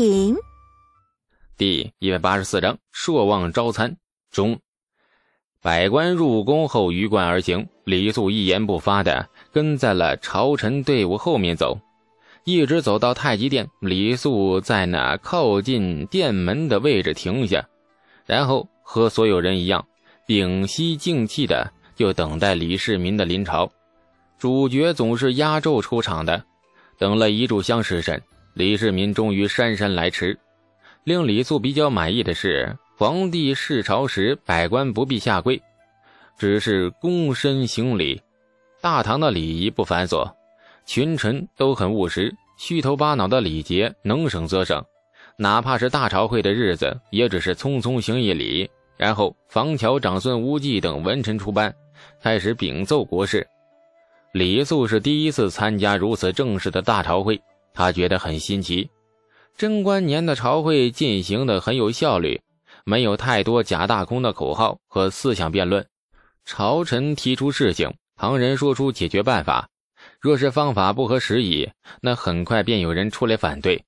品。第一百八十四章：朔望招参中。百官入宫后，鱼贯而行。李素一言不发的跟在了朝臣队伍后面走，一直走到太极殿。李素在那靠近殿门的位置停下，然后和所有人一样，屏息静气的就等待李世民的临朝。主角总是压轴出场的。等了一炷香时辰，李世民终于姗姗来迟。令李素比较满意的是，皇帝视朝时，百官不必下跪，只是躬身行礼。大唐的礼仪不繁琐，群臣都很务实，虚头巴脑的礼节能省则省。哪怕是大朝会的日子，也只是匆匆行一礼，然后房桥长孙无忌等文臣出班，开始禀奏国事。李素是第一次参加如此正式的大朝会，他觉得很新奇。贞观年的朝会进行的很有效率，没有太多假大空的口号和思想辩论。朝臣提出事情，旁人说出解决办法。若是方法不合时宜，那很快便有人出来反对，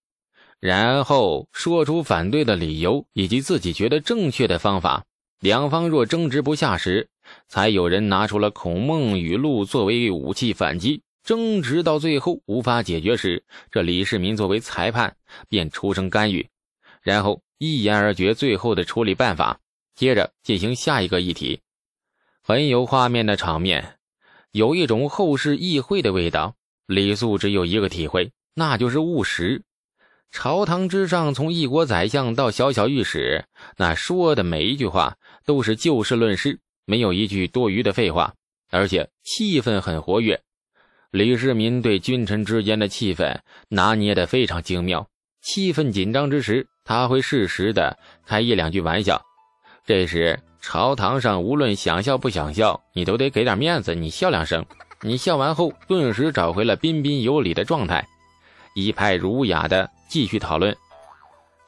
然后说出反对的理由以及自己觉得正确的方法。两方若争执不下时，才有人拿出了孔孟语录作为武器反击。争执到最后无法解决时，这李世民作为裁判便出声干预，然后一言而决最后的处理办法。接着进行下一个议题，很有画面的场面，有一种后世议会的味道。李素只有一个体会，那就是务实。朝堂之上，从一国宰相到小小御史，那说的每一句话都是就事论事。没有一句多余的废话，而且气氛很活跃。李世民对君臣之间的气氛拿捏得非常精妙。气氛紧张之时，他会适时的开一两句玩笑。这时朝堂上无论想笑不想笑，你都得给点面子，你笑两声。你笑完后，顿时找回了彬彬有礼的状态，一派儒雅的继续讨论。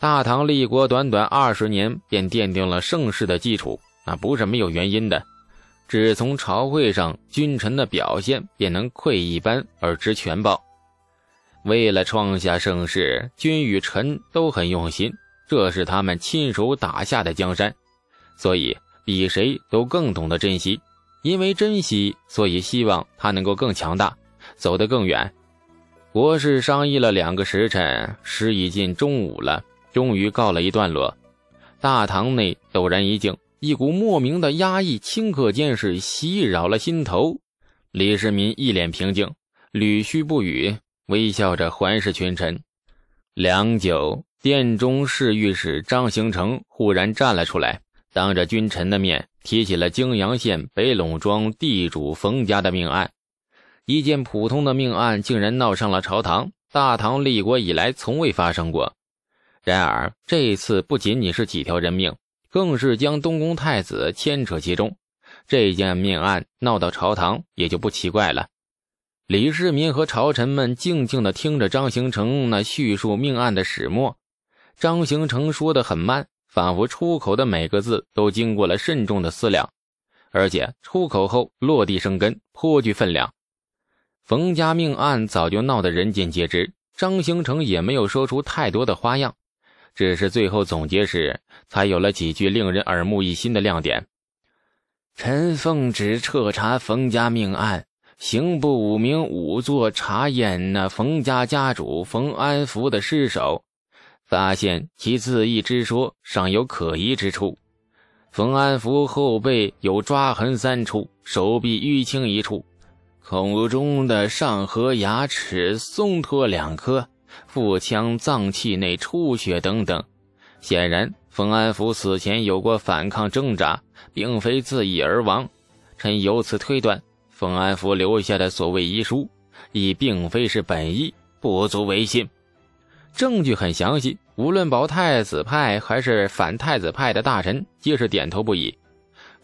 大唐立国短短二十年，便奠定了盛世的基础。那不是没有原因的，只从朝会上君臣的表现便能窥一斑而知全豹。为了创下盛世，君与臣都很用心，这是他们亲手打下的江山，所以比谁都更懂得珍惜。因为珍惜，所以希望他能够更强大，走得更远。国事商议了两个时辰，时已近中午了，终于告了一段落。大堂内陡然一静。一股莫名的压抑，顷刻间是袭扰了心头。李世民一脸平静，捋须不语，微笑着环视群臣。良久，殿中侍御史张行成忽然站了出来，当着君臣的面提起了泾阳县北陇庄地主冯家的命案。一件普通的命案，竟然闹上了朝堂。大唐立国以来，从未发生过。然而这一次不仅仅是几条人命。更是将东宫太子牵扯其中，这件命案闹到朝堂也就不奇怪了。李世民和朝臣们静静地听着张行成那叙述命案的始末。张行成说的很慢，仿佛出口的每个字都经过了慎重的思量，而且出口后落地生根，颇具分量。冯家命案早就闹得人尽皆知，张行成也没有说出太多的花样。只是最后总结时，才有了几句令人耳目一新的亮点。臣奉旨彻查冯家命案，刑部五名仵作查验那冯家家主冯安福的尸首，发现其自缢之说尚有可疑之处。冯安福后背有抓痕三处，手臂淤青一处，口中的上颌牙齿松脱两颗。腹腔脏器内出血等等，显然冯安福死前有过反抗挣扎，并非自缢而亡。臣由此推断，冯安福留下的所谓遗书，亦并非是本意，不足为信。证据很详细，无论保太子派还是反太子派的大臣，皆是点头不已。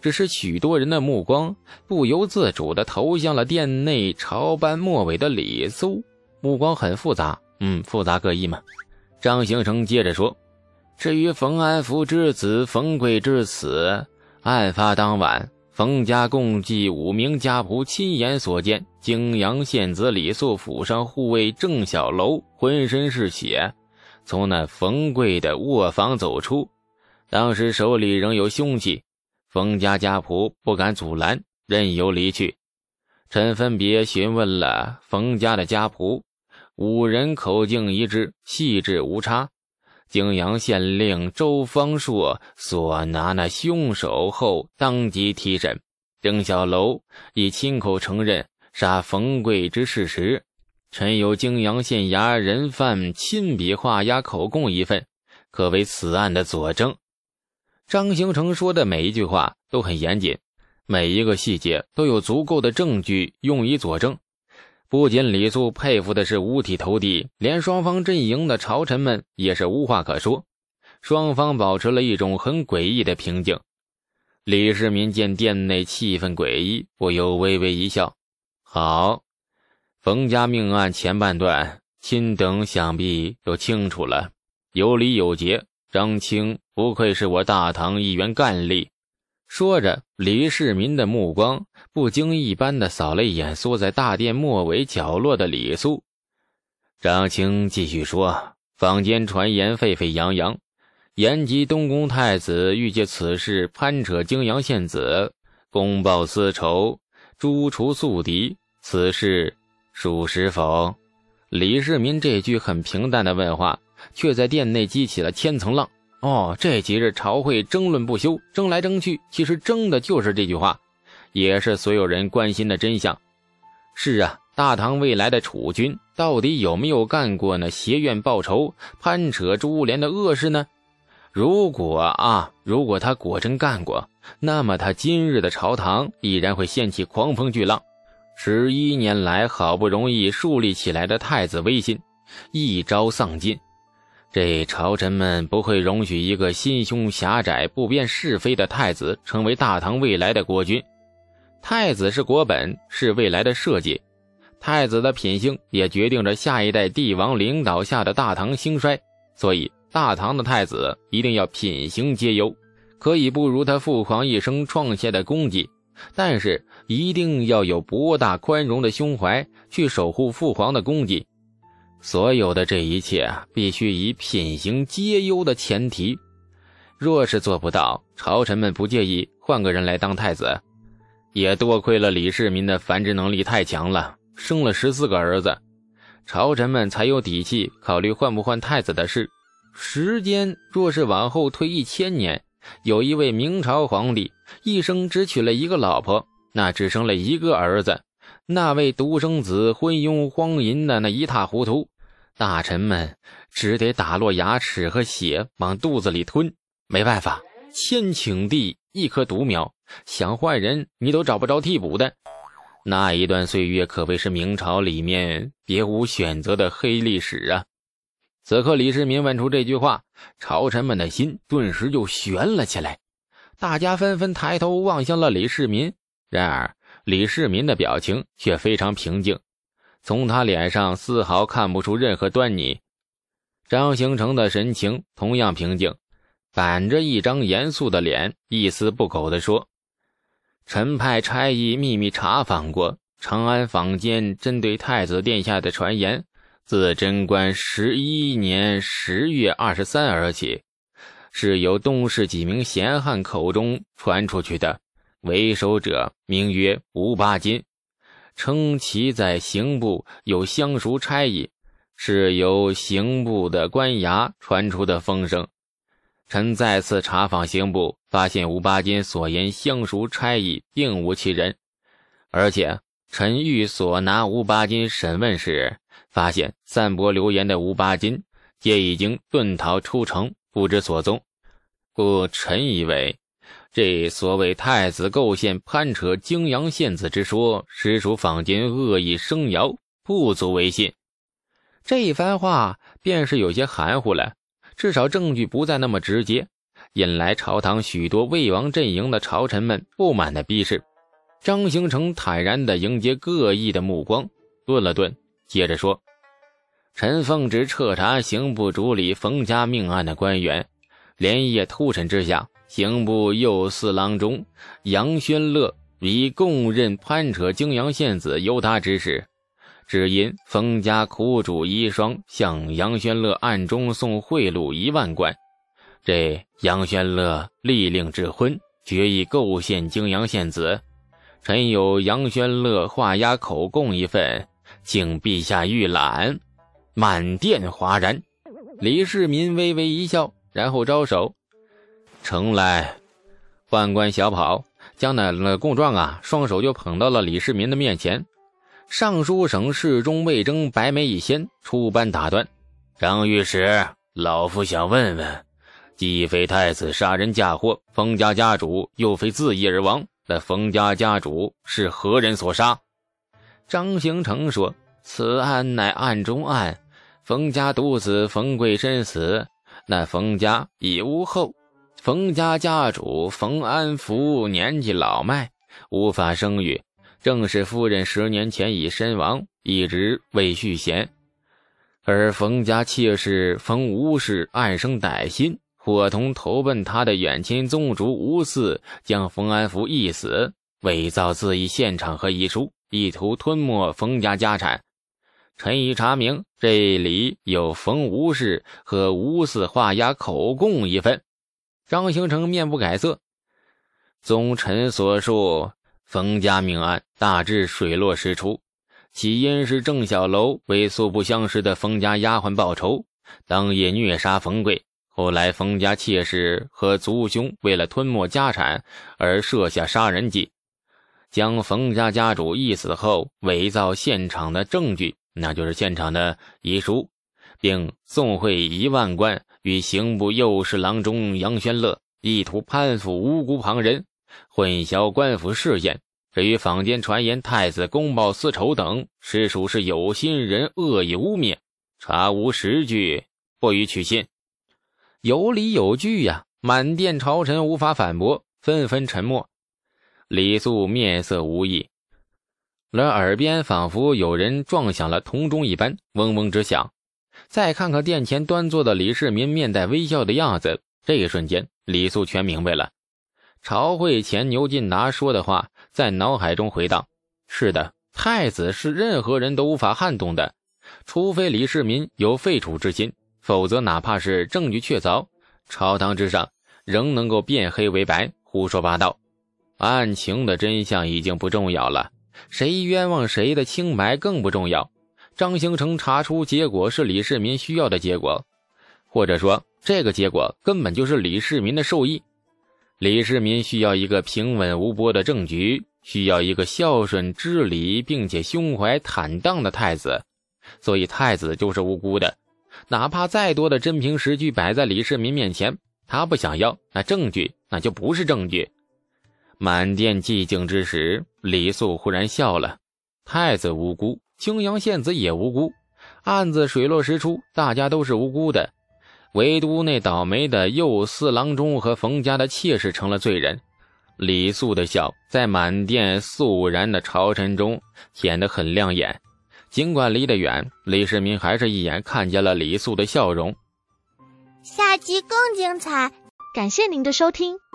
只是许多人的目光不由自主地投向了殿内朝班末尾的李苏，目光很复杂。嗯，复杂各异嘛。张行成接着说：“至于冯安福之子冯贵之死，案发当晚，冯家共计五名家仆亲眼所见，泾阳县子李素府上护卫郑小楼浑身是血，从那冯贵的卧房走出，当时手里仍有凶器，冯家家仆不敢阻拦，任由离去。臣分别询问了冯家的家仆，五人口径一致，细致无差。泾阳县令周方硕所拿那凶手后，当即提审。郑小楼已亲口承认杀冯贵之事实。臣有泾阳县衙人犯亲笔画押口供一份，可为此案的佐证。张行成说的每一句话都很严谨，每一个细节都有足够的证据用以佐证。不仅李素佩服的是五体投地，连双方阵营的朝臣们也是无话可说。双方保持了一种很诡异的平静。李世民见殿内气氛诡异，不由微微一笑：“好。”冯家命案前半段，亲等想必都清楚了，有理有节。张青不愧是我大唐一员干吏。说着，李世民的目光不经意般的扫了一眼缩在大殿末尾角落的李素。张青继续说：“坊间传言沸沸扬扬，延吉东宫太子欲借此事攀扯泾阳县子，公报私仇，诛除宿敌。此事。”属实否？李世民这句很平淡的问话，却在殿内激起了千层浪。哦，这几日朝会争论不休，争来争去，其实争的就是这句话，也是所有人关心的真相。是啊，大唐未来的储君到底有没有干过那邪怨报仇、攀扯株连的恶事呢？如果啊，如果他果真干过，那么他今日的朝堂必然会掀起狂风巨浪。十一年来，好不容易树立起来的太子威信，一朝丧尽。这朝臣们不会容许一个心胸狭窄、不辨是非的太子成为大唐未来的国君。太子是国本，是未来的社稷。太子的品性也决定着下一代帝王领导下的大唐兴衰。所以，大唐的太子一定要品行皆优，可以不如他父皇一生创下的功绩。但是一定要有博大宽容的胸怀，去守护父皇的功绩。所有的这一切，必须以品行皆优的前提。若是做不到，朝臣们不介意换个人来当太子。也多亏了李世民的繁殖能力太强了，生了十四个儿子，朝臣们才有底气考虑换不换太子的事。时间若是往后推一千年。有一位明朝皇帝，一生只娶了一个老婆，那只生了一个儿子。那位独生子昏庸荒淫的那一塌糊涂，大臣们只得打落牙齿和血往肚子里吞。没办法，千顷地一颗独苗，想换人你都找不着替补的。那一段岁月可谓是明朝里面别无选择的黑历史啊！此刻，李世民问出这句话，朝臣们的心顿时就悬了起来。大家纷纷抬头望向了李世民。然而，李世民的表情却非常平静，从他脸上丝毫看不出任何端倪。张行成的神情同样平静，板着一张严肃的脸，一丝不苟地说：“臣派差役秘密查访过长安坊间针对太子殿下的传言。”自贞观十一年十月二十三而起，是由东市几名闲汉口中传出去的。为首者名曰吴八金，称其在刑部有相熟差役，是由刑部的官衙传出的风声。臣再次查访刑部，发现吴八金所言相熟差役并无其人，而且臣欲所拿吴八金审问时。发现散播流言的吴八金皆已经遁逃出城，不知所踪，故臣以为，这所谓太子构陷攀扯泾阳县子之说，实属坊间恶意生谣，不足为信。这一番话便是有些含糊了，至少证据不再那么直接，引来朝堂许多魏王阵营的朝臣们不满的逼视。张行成坦然地迎接各异的目光，顿了顿。接着说：“陈奉旨彻查刑部主理冯家命案的官员，连夜突审之下，刑部右四郎中杨宣乐已供认攀扯泾阳县子由他指使。只因冯家苦主遗孀向杨宣乐暗中送贿赂一万贯，这杨宣乐立令指婚，决意构陷泾阳县子。臣有杨宣乐画押口供一份，请陛下预览。满殿哗然。李世民微微一笑，然后招手：“呈来。”宦官小跑，将那那供状啊，双手就捧到了李世民的面前。尚书省侍中魏征白眉一掀，出班打断：“张御史，老夫想问问，既非太子杀人嫁祸，冯家家主又非自缢而亡，那冯家家主是何人所杀？”张行成说：“此案乃案中案。”冯家独子冯贵身死，那冯家已无后。冯家家主冯安福年纪老迈，无法生育。正是夫人十年前已身亡，一直未续弦。而冯家妾室冯吴氏暗生歹心，伙同投奔他的远亲宗族吴四，将冯安福缢死，伪造自缢现场和遗书，意图吞没冯家家产。臣已查明，这里有冯吴氏和吴四画押口供一份。张行成面不改色。宗臣所述，冯家命案大致水落石出。起因是郑小楼为素不相识的冯家丫鬟报仇，当夜虐杀冯贵。后来，冯家妾室和族兄为了吞没家产而设下杀人计，将冯家家主缢死后，伪造现场的证据。那就是现场的遗书，并送会一万贯与刑部右侍郎中杨宣乐，意图攀附无辜旁人，混淆官府视线。至于坊间传言太子公报私仇等，实属是有心人恶意污蔑，查无实据，不予取信。有理有据呀！满殿朝臣无法反驳，纷纷沉默。李素面色无异。而耳边仿佛有人撞响了铜钟一般，嗡嗡直响。再看看殿前端坐的李世民，面带微笑的样子，这一瞬间，李素全明白了。朝会前牛进达说的话，在脑海中回荡：是的，太子是任何人都无法撼动的，除非李世民有废除之心，否则哪怕是证据确凿，朝堂之上仍能够变黑为白，胡说八道。案情的真相已经不重要了。谁冤枉谁的清白更不重要。张兴成查出结果是李世民需要的结果，或者说这个结果根本就是李世民的授意。李世民需要一个平稳无波的政局，需要一个孝顺知礼并且胸怀坦荡的太子，所以太子就是无辜的。哪怕再多的真凭实据摆在李世民面前，他不想要，那证据那就不是证据。满殿寂静之时，李肃忽然笑了。太子无辜，青阳县子也无辜，案子水落石出，大家都是无辜的，唯独那倒霉的右四郎中和冯家的妾室成了罪人。李肃的笑在满殿肃然的朝臣中显得很亮眼。尽管离得远，李世民还是一眼看见了李肃的笑容。下集更精彩。感谢您的收听，